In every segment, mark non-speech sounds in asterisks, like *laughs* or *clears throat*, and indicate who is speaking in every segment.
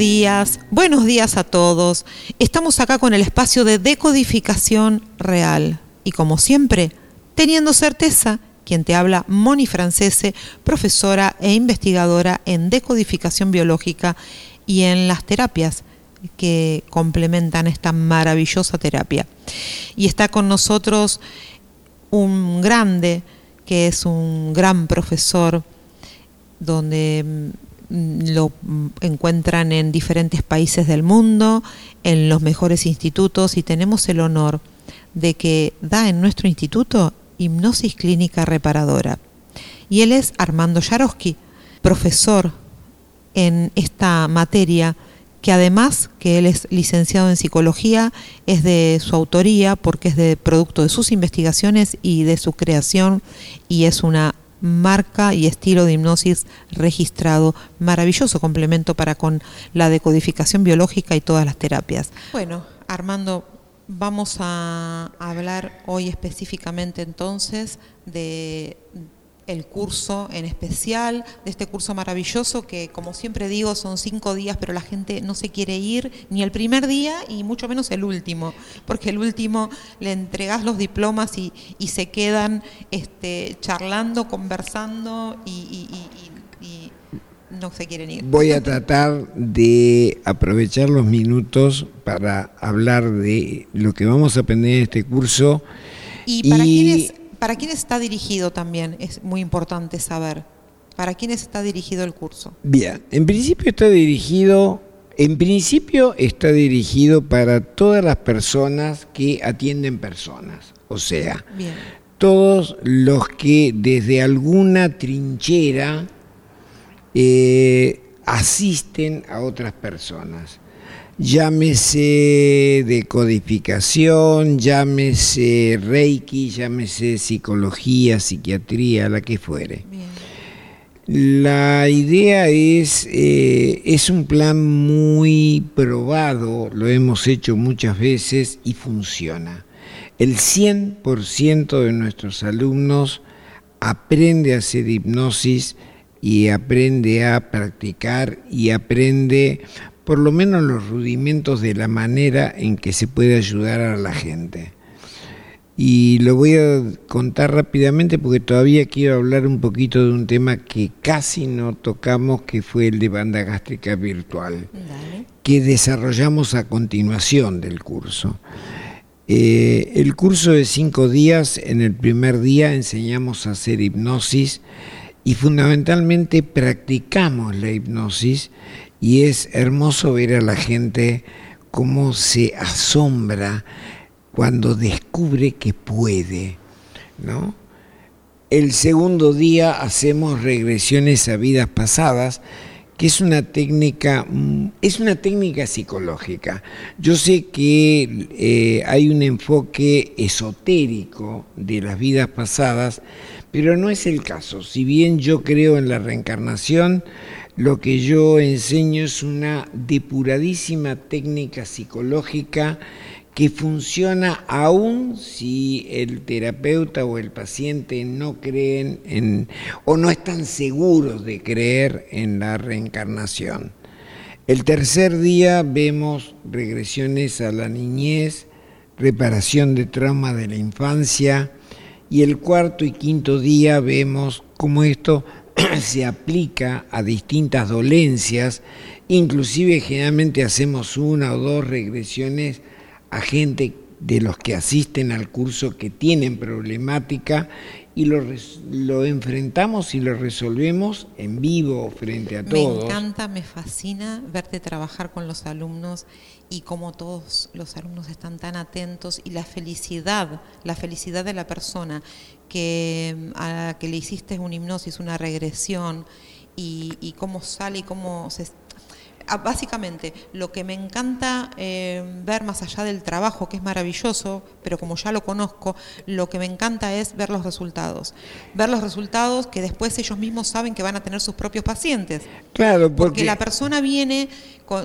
Speaker 1: Días, buenos días a todos. Estamos acá con el espacio de decodificación real. Y como siempre, teniendo certeza, quien te habla, Moni Francese, profesora e investigadora en decodificación biológica y en las terapias que complementan esta maravillosa terapia. Y está con nosotros un grande, que es un gran profesor, donde mm, lo mm, encuentran en diferentes países del mundo, en los mejores institutos, y tenemos el honor de que da en nuestro instituto hipnosis clínica reparadora. Y él es Armando Yarosky, profesor en esta materia que además que él es licenciado en psicología, es de su autoría porque es de producto de sus investigaciones y de su creación y es una marca y estilo de hipnosis registrado, maravilloso complemento para con la decodificación biológica y todas las terapias. Bueno, Armando, vamos a hablar hoy específicamente entonces de el curso en especial, de este curso maravilloso que como siempre digo son cinco días, pero la gente no se quiere ir ni el primer día y mucho menos el último, porque el último le entregas los diplomas y, se quedan este, charlando, conversando y, y no se quieren ir.
Speaker 2: Voy a tratar de aprovechar los minutos para hablar de lo que vamos a aprender en este curso.
Speaker 1: ¿Y para quiénes ¿Para quién está dirigido también? Es muy importante saber. ¿Para quiénes está dirigido el curso?
Speaker 2: Bien, en principio está dirigido, en principio está dirigido para todas las personas que atienden personas. O sea, todos los que desde alguna trinchera eh, asisten a otras personas llámese decodificación, llámese reiki, llámese psicología, psiquiatría, la que fuere. La idea es, eh, es un plan muy probado, lo hemos hecho muchas veces y funciona. El 100% de nuestros alumnos aprende a hacer hipnosis y aprende a practicar y aprende por lo menos los rudimentos de la manera en que se puede ayudar a la gente. Y lo voy a contar rápidamente porque todavía quiero hablar un poquito de un tema que casi no tocamos, que fue el de banda gástrica virtual, que desarrollamos a continuación del curso. Eh, el curso de cinco días, en el primer día enseñamos a hacer hipnosis y fundamentalmente practicamos la hipnosis y es hermoso ver a la gente cómo se asombra cuando descubre que puede, ¿no? El segundo día hacemos regresiones a vidas pasadas, que es una técnica, mm, es una técnica psicológica. Yo sé que eh, hay un enfoque esotérico de las vidas pasadas, pero no es el caso. Si bien yo creo en la reencarnación, lo que yo enseño es una depuradísima técnica psicológica que funciona aún si el terapeuta o el paciente no creen en o no están seguros de creer en la reencarnación. El tercer día vemos regresiones a la niñez, reparación de trauma de la infancia y el cuarto y quinto día vemos cómo esto *clears throat* se aplica a distintas dolencias, inclusive generalmente hacemos una o dos regresiones a gente de los que asisten al curso que tienen problemática y lo, lo enfrentamos y lo resolvemos en vivo frente a todos.
Speaker 1: Me encanta, me fascina verte trabajar con los alumnos y cómo todos los alumnos están tan atentos y la felicidad, la felicidad de la persona que a la que le hiciste una hipnosis, una regresión y, y cómo sale y cómo se básicamente, lo que me encanta eh, ver más allá del trabajo, que es maravilloso, pero como ya lo conozco, lo que me encanta es ver los resultados. Ver los resultados que después ellos mismos saben que van a tener sus propios pacientes.
Speaker 2: Claro, porque,
Speaker 1: porque la persona viene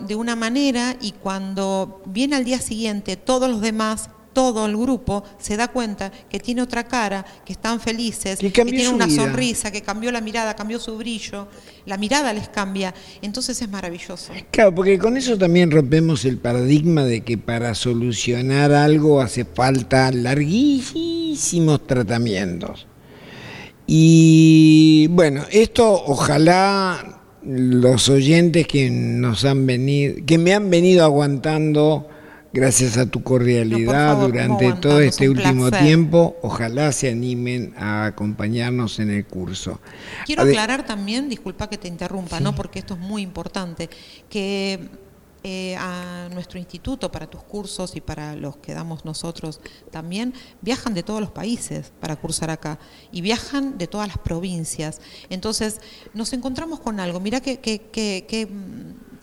Speaker 1: de una manera y cuando viene al día siguiente todos los demás todo el grupo se da cuenta que tiene otra cara, que están felices, que, tiene una sonrisa, que cambió la mirada, cambió su brillo, la mirada les cambia, entonces es maravilloso.
Speaker 2: Claro, porque con eso también rompemos el paradigma de que para solucionar algo hace falta larguísimos tratamientos. Y bueno, esto ojalá los oyentes que nos han venido, que me han venido aguantando Gracias a tu cordialidad durante todo este último tiempo, ojalá se animen a acompañarnos en el curso.
Speaker 1: Quiero aclarar también, disculpa que te interrumpa, ¿no? porque esto es muy importante, que eh, a nuestro instituto para tus cursos y para los que damos nosotros también, viajan de todos los países para cursar acá y viajan de todas las provincias. Entonces, nos encontramos con algo, mira que, que, que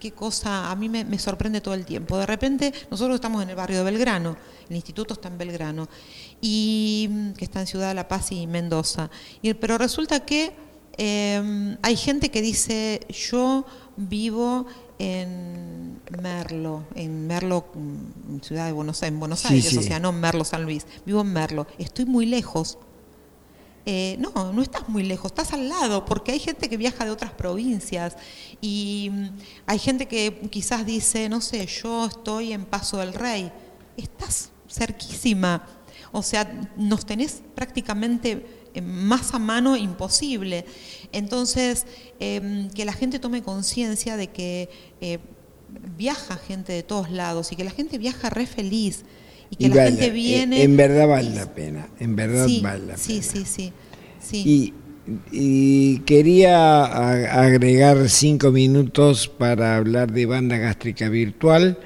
Speaker 1: qué cosa a mí me, sorprende todo el tiempo. De repente, nosotros estamos en el barrio de Belgrano, el instituto está en Belgrano, y mm, que está en Ciudad de La Paz y Mendoza. Y, pero resulta que em, hay gente que dice, yo vivo en Merlo, en Merlo, mm, ciudad de Buenos Aires, en Buenos Aires, o sea, no en Merlo, San Luis, vivo en Merlo, estoy muy lejos eh, no, no estás muy lejos, estás al lado, porque hay gente que viaja de otras provincias y mm, hay gente que quizás dice, no sé, yo estoy en Paso del Rey, estás cerquísima, o sea, nos tenés prácticamente eh, más a mano imposible. Entonces, em, que la gente tome conciencia de que eh, viaja gente de todos lados y que la gente viaja re feliz y que la gente viene.
Speaker 2: En verdad vale la pena, en verdad vale la
Speaker 1: sí, pena. Sí, sí,
Speaker 2: sí. Y, quería agregar cinco minutos para hablar de banda gástrica virtual,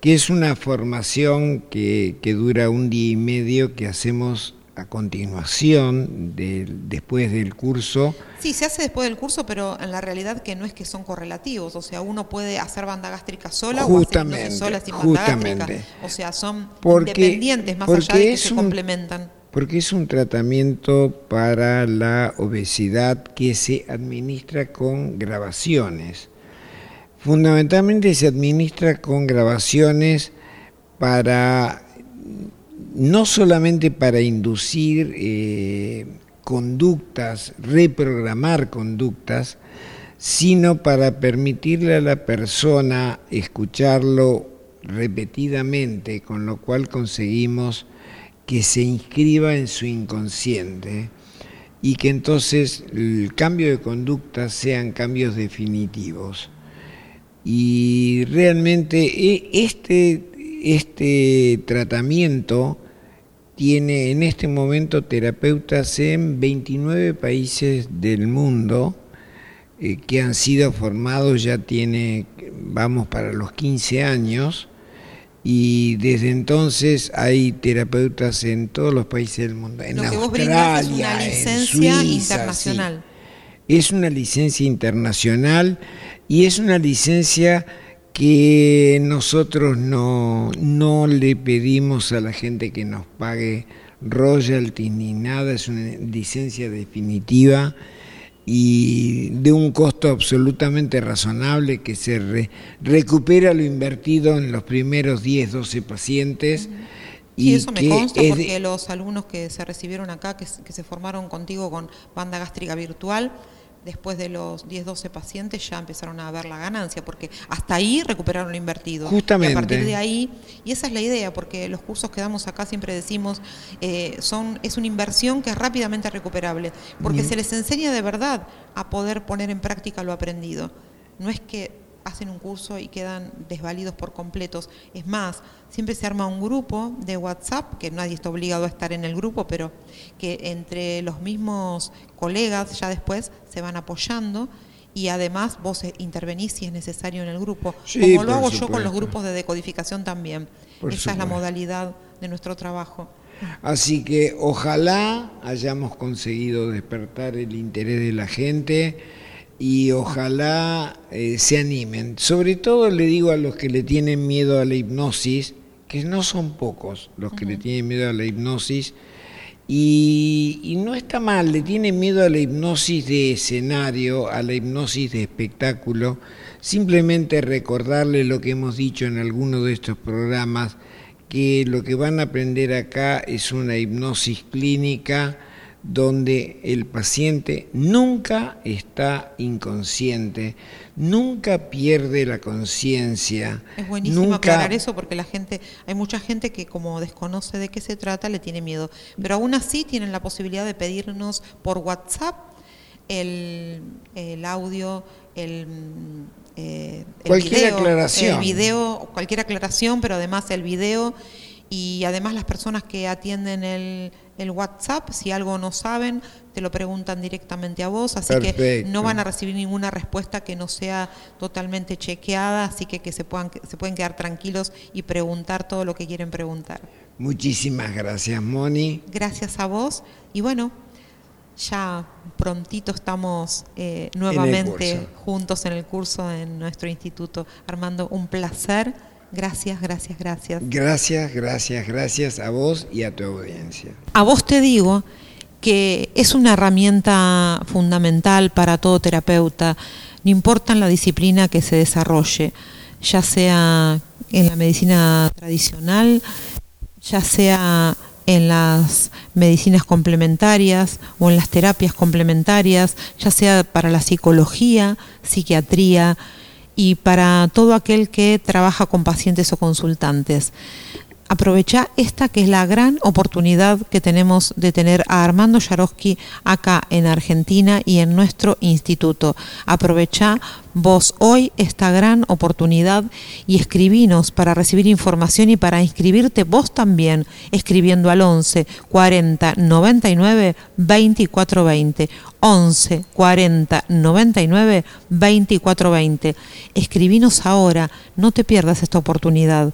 Speaker 2: que es una formación que, que dura un día y medio que hacemos a continuación, de, después del curso.
Speaker 1: Sí, se hace después del curso, pero en la realidad que no es que son correlativos, o sea, uno puede hacer banda gástrica sola
Speaker 2: justamente,
Speaker 1: o sola sin banda gástrica. O sea, son independientes más allá de que se complementan.
Speaker 2: Porque es un tratamiento para la obesidad que se administra con grabaciones. Fundamentalmente se administra con grabaciones para no solamente para inducir eh, conductas, reprogramar conductas, sino para permitirle a la persona escucharlo repetidamente, con lo cual conseguimos que se inscriba en su inconsciente y que entonces el cambio de conducta sean cambios definitivos. Y realmente e, este, este tratamiento tiene en este momento terapeutas en 29 países del mundo eh, que han sido formados, ya tiene, vamos para los 15 años, y desde entonces hay terapeutas en todos los países del mundo. En Australia, es una licencia internacional. Es una licencia internacional y es una licencia que nosotros no, no le pedimos a la gente que nos pague royalties ni nada, es una licencia definitiva y de un costo absolutamente razonable que se recupera lo invertido en los primeros 10, 12 pacientes.
Speaker 1: Y eso me consta porque los alumnos que se recibieron acá, que, que se formaron contigo con banda gástrica virtual, después de los 10, 12 pacientes ya empezaron a ver la ganancia, porque hasta ahí recuperaron lo invertido.
Speaker 2: Justamente.
Speaker 1: Y a partir de ahí, y esa es la idea, porque los cursos que damos acá siempre decimos, eh, son, es una inversión que es rápidamente recuperable, porque se les enseña de verdad a poder poner en práctica lo aprendido. No es que hacen un curso y quedan desvalidos por completos. Es más, siempre se arma un grupo de WhatsApp, que nadie está obligado a estar en el grupo, pero que entre los mismos colegas ya después se van apoyando y además vos intervenís si es necesario en el grupo, como lo hago yo con los grupos de decodificación también. Esa es la modalidad de nuestro trabajo.
Speaker 2: Así que ojalá hayamos conseguido despertar el interés de la gente y ojalá eh, se animen. Sobre todo le digo a los que le tienen miedo a la hipnosis, que no son pocos los que le tienen miedo a la hipnosis, y, y, no está mal, le tienen miedo a la hipnosis de escenario, a la hipnosis de espectáculo, simplemente recordarle lo que hemos dicho en alguno de estos programas, que lo que van a aprender acá es una hipnosis clínica, donde el paciente nunca está inconsciente, nunca pierde la conciencia.
Speaker 1: Es buenísimo aclarar eso porque la gente, hay mucha gente que como desconoce de qué se trata le tiene miedo, pero aún así tienen la posibilidad de pedirnos por WhatsApp el, audio, el,
Speaker 2: eh, cualquier aclaración.
Speaker 1: el video, cualquier aclaración, pero además el video y además las personas que atienden el, WhatsApp, si algo no saben, te lo preguntan directamente a vos, así que no van a recibir ninguna respuesta que no sea totalmente chequeada, así que, que se, puedan, se pueden quedar tranquilos y preguntar todo lo que quieren preguntar.
Speaker 2: Muchísimas gracias, Moni.
Speaker 1: Gracias a vos y bueno, ya prontito estamos eh, nuevamente juntos en el curso en nuestro instituto. Armando, un placer Gracias, gracias, gracias.
Speaker 2: Gracias, gracias, gracias a vos y a tu audiencia.
Speaker 1: A vos te digo que es una herramienta fundamental para todo terapeuta, no importa en la disciplina que se desarrolle, ya sea en la medicina tradicional, ya sea en las medicinas complementarias o en las terapias complementarias, ya sea para la psicología, psiquiatría, y para todo aquel que trabaja con pacientes o consultantes. Aprovecha esta que es la gran oportunidad que tenemos de tener a Armando Yarosky acá en Argentina y en nuestro instituto. Aprovecha vos hoy esta gran oportunidad y escribinos para recibir información y para inscribirte vos también escribiendo al 11 40 99 24 20. 11 40 99 24 20. Escribinos ahora, no te pierdas esta oportunidad.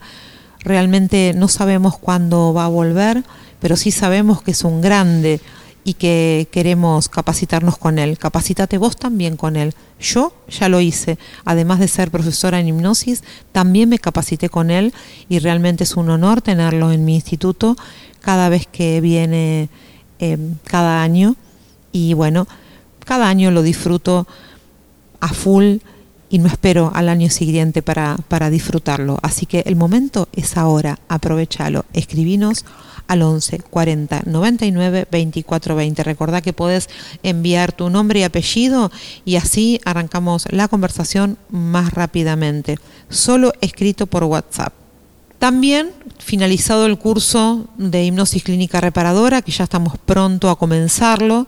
Speaker 1: Realmente no sabemos cuándo va a volver, pero sí sabemos que es un grande y que queremos capacitarnos con él. Capacítate vos también con él. Yo ya lo hice. Además de ser profesora en hipnosis, también me capacité con él y realmente es un honor tenerlo en mi instituto cada vez que viene em, cada año. Y bueno, cada año lo disfruto a full y no espero al año siguiente para, para disfrutarlo. Así que el momento es ahora, aprovechalo. Escribinos al 11 40 99 24 20. Recordá que podés enviar tu nombre y apellido y así arrancamos la conversación más rápidamente. Solo escrito por WhatsApp. También finalizado el curso de hipnosis clínica reparadora, que ya estamos pronto a comenzarlo,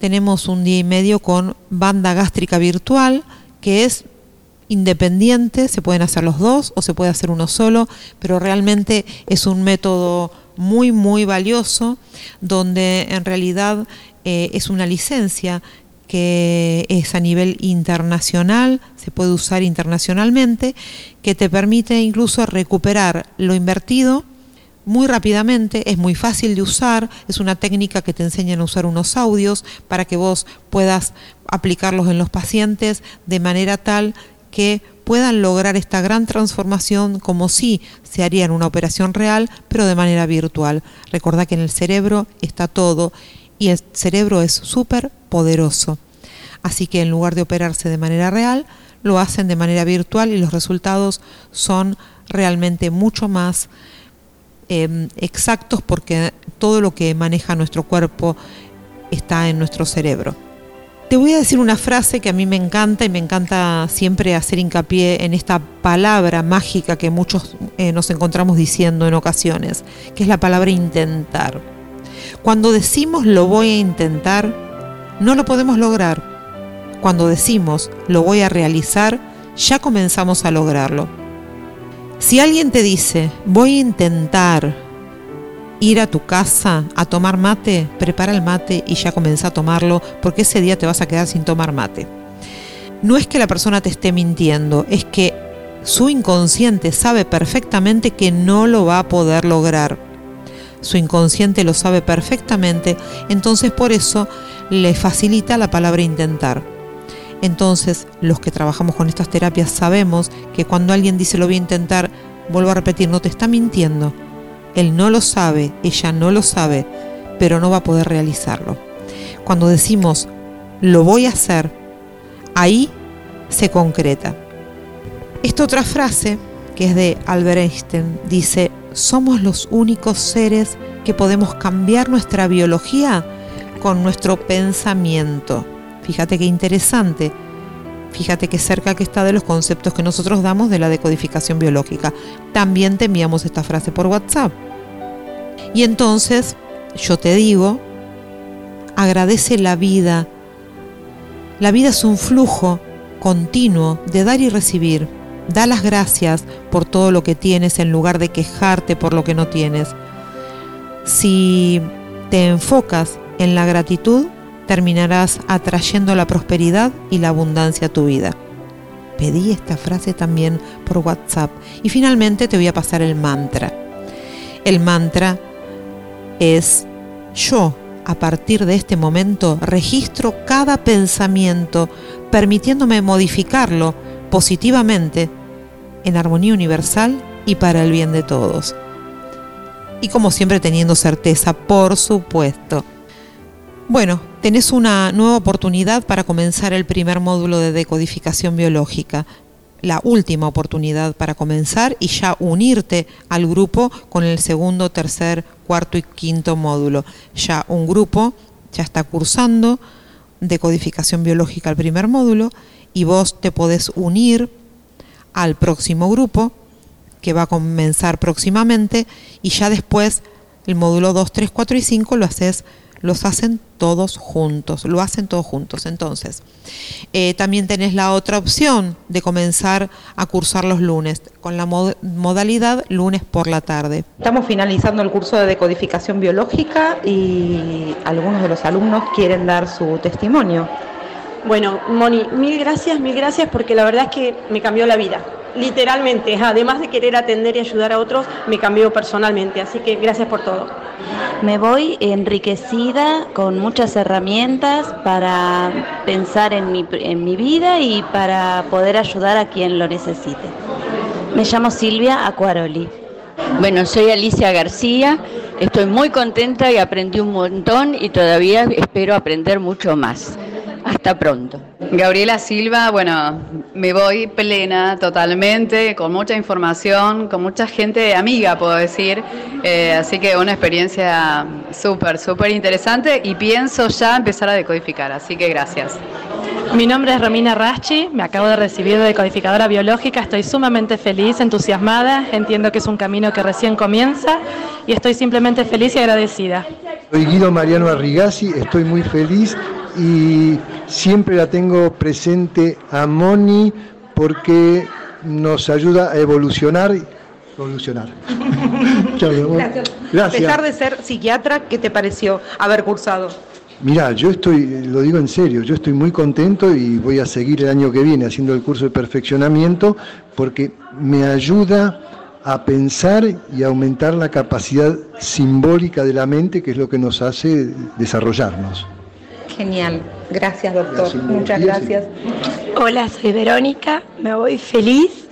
Speaker 1: tenemos un día y medio con banda gástrica virtual que es independiente, se pueden hacer los dos o se puede hacer uno solo, pero realmente es un método muy, muy valioso, donde en realidad eh, es una licencia que es a nivel internacional, se puede usar internacionalmente, que te permite incluso recuperar lo invertido muy rápidamente, es muy fácil de usar, es una técnica que te enseñan a usar unos audios para que vos puedas aplicarlos en los pacientes de manera tal que puedan lograr esta gran transformación como si se haría en una operación real, pero de manera virtual. Recordá que en el cerebro está todo y el cerebro es súper poderoso. Así que en lugar de operarse de manera real, lo hacen de manera virtual y los resultados son realmente mucho más Em, exactos porque todo lo que maneja nuestro cuerpo está en nuestro cerebro. Te voy a decir una frase que a mí me encanta y me encanta siempre hacer hincapié en esta palabra mágica que muchos eh, nos encontramos diciendo en ocasiones, que es la palabra intentar. Cuando decimos lo voy a intentar, no lo podemos lograr. Cuando decimos lo voy a realizar, ya comenzamos a lograrlo. Si alguien te dice, voy a intentar ir a tu casa a tomar mate, prepara el mate y ya comienza a tomarlo porque ese día te vas a quedar sin tomar mate. No es que la persona te esté mintiendo, es que su inconsciente sabe perfectamente que no lo va a poder lograr. Su inconsciente lo sabe perfectamente, entonces por eso le facilita la palabra intentar. Entonces, los que trabajamos con estas terapias sabemos que cuando alguien dice lo voy a intentar, vuelvo a repetir, no te está mintiendo. Él no lo sabe, ella no lo sabe, pero no va a poder realizarlo. Cuando decimos lo voy a hacer, ahí se concreta. Esta otra frase, que es de Albert Einstein, dice, somos los únicos seres que podemos cambiar nuestra biología con nuestro pensamiento. Fíjate qué interesante. Fíjate qué cerca que está de los conceptos que nosotros damos de la decodificación biológica. También te enviamos esta frase por WhatsApp. Y entonces, yo te digo, agradece la vida. La vida es un flujo continuo de dar y recibir. Da las gracias por todo lo que tienes en lugar de quejarte por lo que no tienes. Si te enfocas en la gratitud, terminarás atrayendo la prosperidad y la abundancia a tu vida. Pedí esta frase también por WhatsApp y finalmente te voy a pasar el mantra. El mantra es yo a partir de este momento registro cada pensamiento permitiéndome modificarlo positivamente en armonía universal y para el bien de todos. Y como siempre teniendo certeza, por supuesto. Bueno, tenés una nueva oportunidad para comenzar el primer módulo de decodificación biológica, la última oportunidad para comenzar y ya unirte al grupo con el segundo, tercer, cuarto y quinto módulo. Ya un grupo ya está cursando decodificación biológica al primer módulo y vos te podés unir al próximo grupo que va a comenzar próximamente y ya después el módulo 2, 3, 4 y 5 lo haces los hacen todos juntos, lo hacen todos juntos. Entonces, eh, también tenés la otra opción de comenzar a cursar los lunes, con la modalidad lunes por la tarde. Estamos finalizando el curso de decodificación biológica y algunos de los alumnos quieren dar su testimonio.
Speaker 3: Bueno, Moni, mil gracias, mil gracias porque la verdad es que me cambió la vida. Literalmente, además de querer atender y ayudar a otros, me cambió personalmente. Así que gracias por todo.
Speaker 4: Me voy enriquecida con muchas herramientas para pensar en mi, en mi vida y para poder ayudar a quien lo necesite. Me llamo Silvia Acuaroli.
Speaker 5: Bueno, soy Alicia García, estoy muy contenta y aprendí un montón y todavía espero aprender mucho más. Hasta pronto.
Speaker 6: Gabriela Silva, bueno, me voy plena totalmente, con mucha información, con mucha gente amiga, puedo decir. Eh, así que una experiencia súper, súper interesante y pienso ya empezar a decodificar. Así que gracias.
Speaker 7: Mi nombre es Romina Raschi, me acabo de recibir de decodificadora biológica, estoy sumamente feliz, entusiasmada, entiendo que es un camino que recién comienza y estoy simplemente feliz y agradecida.
Speaker 8: Soy Guido Mariano Arrigasi, estoy muy feliz y siempre la tengo presente a Moni porque nos ayuda a evolucionar. Evolucionar. *laughs*
Speaker 1: Gracias. Gracias. A pesar de ser psiquiatra, ¿qué te pareció haber cursado?
Speaker 8: Mirá, yo estoy, lo digo en serio, yo estoy muy contento y voy a seguir el año que viene haciendo el curso de perfeccionamiento porque me ayuda a pensar y aumentar la capacidad simbólica de la mente, que es lo que nos hace desarrollarnos.
Speaker 1: Genial. Gracias, doctor. Muchas gracias.
Speaker 9: Hola, soy Verónica. Me voy feliz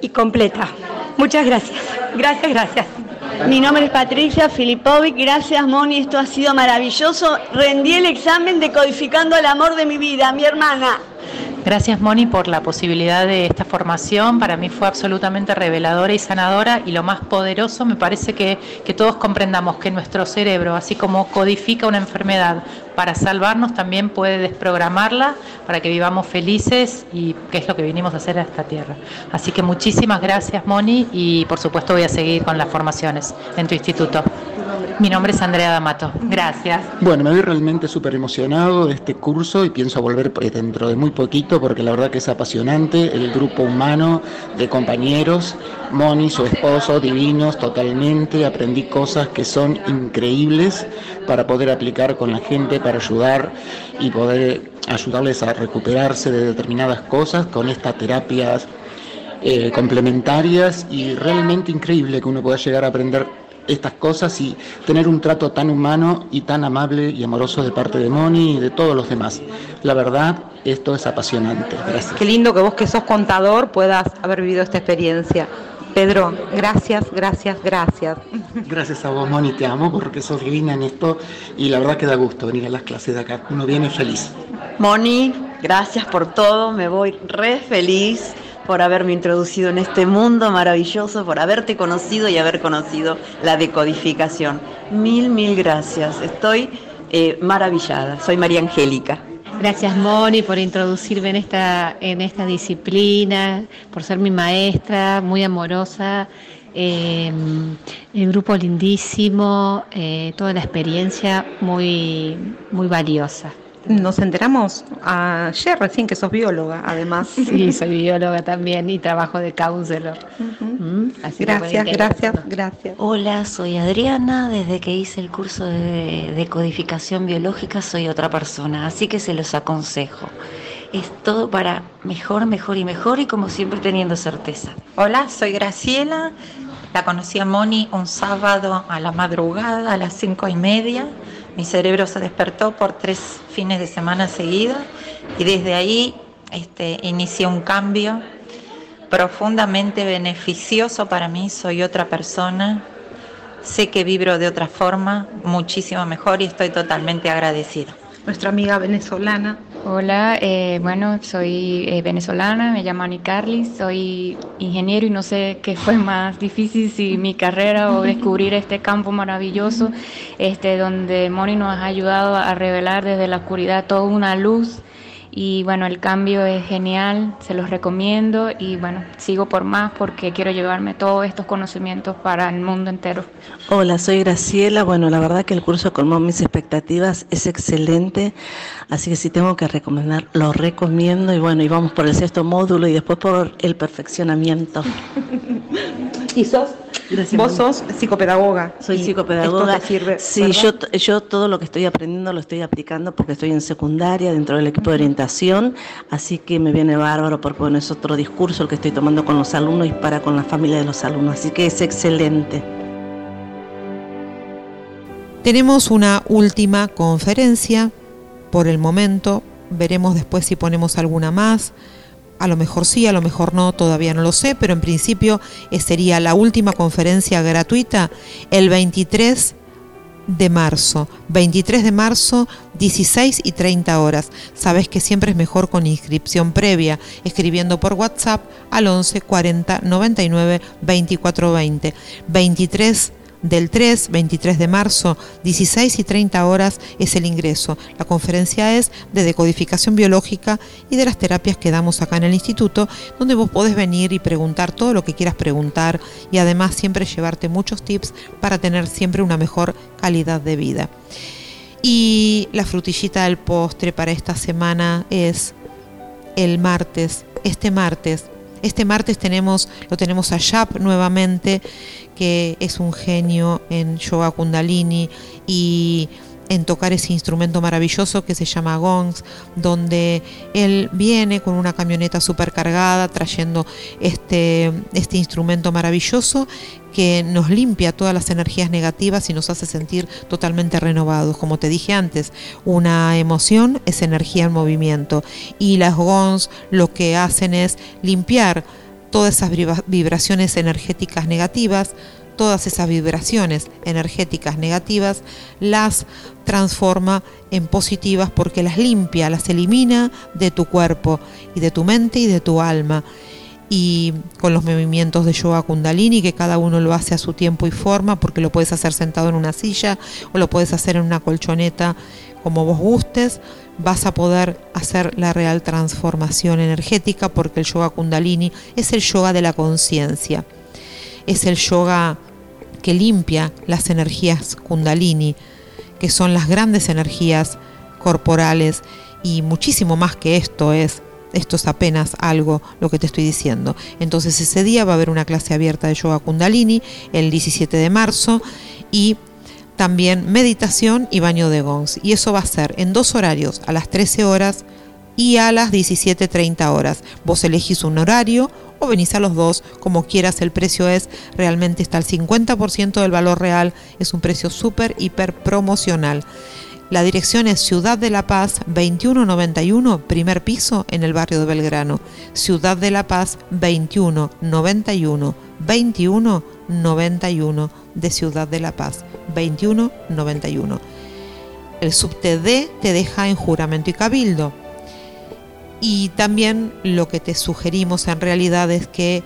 Speaker 9: y completa. Muchas gracias. Gracias, gracias.
Speaker 10: Mi nombre es Patricia Filipovic. Gracias, Moni. Esto ha sido maravilloso. Rendí el examen de Codificando el Amor de mi vida, mi hermana.
Speaker 11: Gracias Moni por la posibilidad de esta formación. Para mí fue absolutamente reveladora y sanadora y lo más poderoso me parece que, que todos comprendamos que nuestro cerebro, así como codifica una enfermedad para salvarnos, también puede desprogramarla para que vivamos felices y que es lo que vinimos a hacer a esta tierra. Así que muchísimas gracias Moni y por supuesto voy a seguir con las formaciones en tu instituto. Mi nombre es Andrea D'Amato. Gracias.
Speaker 12: Bueno, me voy realmente súper emocionado de este curso y pienso volver eh, dentro de muy poquito porque la verdad que es apasionante el grupo humano de compañeros. Moni, su esposo, divinos totalmente. Aprendí cosas que son increíbles para poder aplicar con la gente, para ayudar y poder ayudarles a recuperarse de determinadas cosas con estas terapias eh, complementarias y realmente increíble que uno pueda llegar a aprender estas cosas y tener un trato tan humano y tan amable y amoroso de parte de Moni y de todos los demás. La verdad, esto es apasionante. Gracias.
Speaker 1: Qué lindo que vos que sos contador puedas haber vivido esta experiencia. Pedro, gracias, gracias, gracias. *laughs*
Speaker 12: Gracias a vos, Moni, te amo porque sos divina en esto y la verdad que da gusto venir a las clases de acá. Uno viene feliz.
Speaker 13: Moni, gracias por todo, me voy re feliz por haberme introducido en este mundo maravilloso, por haberte conocido y haber conocido la decodificación. Mil, mil gracias. Estoy eh, maravillada. Soy María Angélica.
Speaker 14: Gracias Moni por introducirme en esta, en esta disciplina, por ser mi maestra, muy amorosa, em, el grupo lindísimo, eh, toda la experiencia muy, muy valiosa.
Speaker 1: Nos enteramos ayer recién que sos bióloga, además. *laughs*
Speaker 14: Sí, soy bióloga también y trabajo de counselor.
Speaker 1: Mm, gracias, gracias, gracias.
Speaker 15: Hola, soy Adriana. Desde que hice el curso de, de codificación biológica soy otra persona, así que se los aconsejo. Es todo para mejor, mejor y mejor y como siempre teniendo certeza.
Speaker 16: Hola, soy Graciela. La conocí a Moni un sábado a la madrugada, a las cinco y media. Mi cerebro se despertó por tres fines de semana seguidos y desde ahí este, inicié un cambio profundamente beneficioso para mí. Soy otra persona, sé que vibro de otra forma, muchísimo mejor y estoy totalmente agradecida.
Speaker 1: Nuestra amiga venezolana.
Speaker 17: Hola, eh, bueno, soy eh, venezolana, me llamo Ani Carly, soy ingeniero y no sé qué fue más difícil, si mi carrera o descubrir este campo maravilloso, este, donde Moni nos ha ayudado a revelar desde la oscuridad toda una luz y bueno, el cambio es genial, se los recomiendo y bueno, sigo por más porque quiero llevarme todos estos conocimientos para el mundo entero.
Speaker 18: Hola, soy Graciela. Bueno, la verdad que el curso colmó mis expectativas, es excelente, así que si tengo que recomendar, lo recomiendo y bueno, y vamos por el sexto módulo y después por el perfeccionamiento. *laughs*
Speaker 1: ¿Y sos? Vos sos psicopedagoga.
Speaker 18: Soy
Speaker 1: y
Speaker 18: psicopedagoga.
Speaker 1: Esto te sirve,
Speaker 18: sí, yo, yo todo lo que estoy aprendiendo lo estoy aplicando porque estoy en secundaria dentro del equipo de orientación, así que me viene bárbaro porque bueno, es otro discurso el que estoy tomando con los alumnos y para con la familia de los alumnos, así que es excelente.
Speaker 1: Tenemos una última conferencia por el momento, veremos después si ponemos alguna más. A lo mejor sí, a lo mejor no, todavía no lo sé, pero en principio eh, sería la última conferencia gratuita el 23 de marzo. 23 de marzo, 16 y 30 horas. Sabes que siempre es mejor con inscripción previa, escribiendo por WhatsApp al 11 40 99 24 20. 23 del 3, 23 de marzo, 16 y 30 horas es el ingreso. La conferencia es de decodificación biológica y de las terapias que damos acá en el instituto, donde vos podés venir y preguntar todo lo que quieras preguntar y además siempre llevarte muchos tips para tener siempre una mejor calidad de vida. Y la frutillita del postre para esta semana es el martes, este martes. Este martes tenemos, lo tenemos a Yap nuevamente que es un genio en yoga kundalini y en tocar ese instrumento maravilloso que se llama gongs, donde él viene con una camioneta supercargada trayendo este, este instrumento maravilloso que nos limpia todas las energías negativas y nos hace sentir totalmente renovados. Como te dije antes, una emoción es energía en movimiento y las gongs lo que hacen es limpiar todas esas vibraciones energéticas negativas, todas esas vibraciones energéticas negativas, las transforma en positivas porque las limpia, las elimina de tu cuerpo y de tu mente y de tu alma. Y con los movimientos de yoga kundalini, que cada uno lo hace a su tiempo y forma, porque lo puedes hacer sentado en una silla o lo puedes hacer en una colchoneta como vos gustes, vas a poder hacer la real transformación energética porque el yoga kundalini es el yoga de la conciencia. Es el yoga que limpia las energías kundalini, que son las grandes energías corporales y muchísimo más que esto es esto es apenas algo lo que te estoy diciendo. Entonces ese día va a haber una clase abierta de yoga kundalini el 17 de marzo y también meditación y baño de gongs. Y eso va a ser en dos horarios, a las 13 horas y a las 17.30 horas. Vos elegís un horario o venís a los dos, como quieras, el precio es realmente está al 50% del valor real, es un precio súper, hiper promocional. La dirección es Ciudad de la Paz 2191, primer piso en el barrio de Belgrano. Ciudad de la Paz 2191, 2191 de Ciudad de la Paz 2191. El subte D te deja en juramento y cabildo. Y también lo que te sugerimos en realidad es que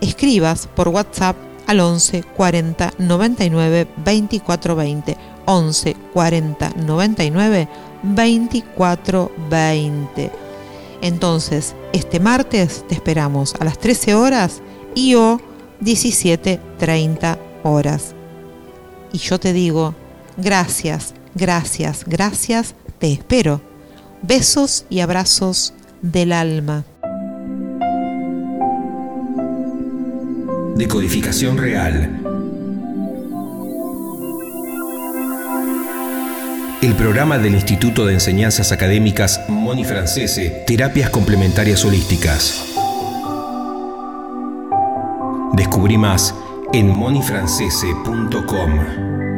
Speaker 1: escribas por WhatsApp al 11 40 99 24 20. 11 40 99 24 20. Entonces, este martes te esperamos a las 13 horas y o 17 30 horas. Y yo te digo, gracias, gracias, gracias, te espero. Besos y abrazos del alma.
Speaker 19: Decodificación real. El programa del Instituto de Enseñanzas Académicas Moni Francese, Terapias Complementarias Holísticas. Descubrí más en monifrancese.com.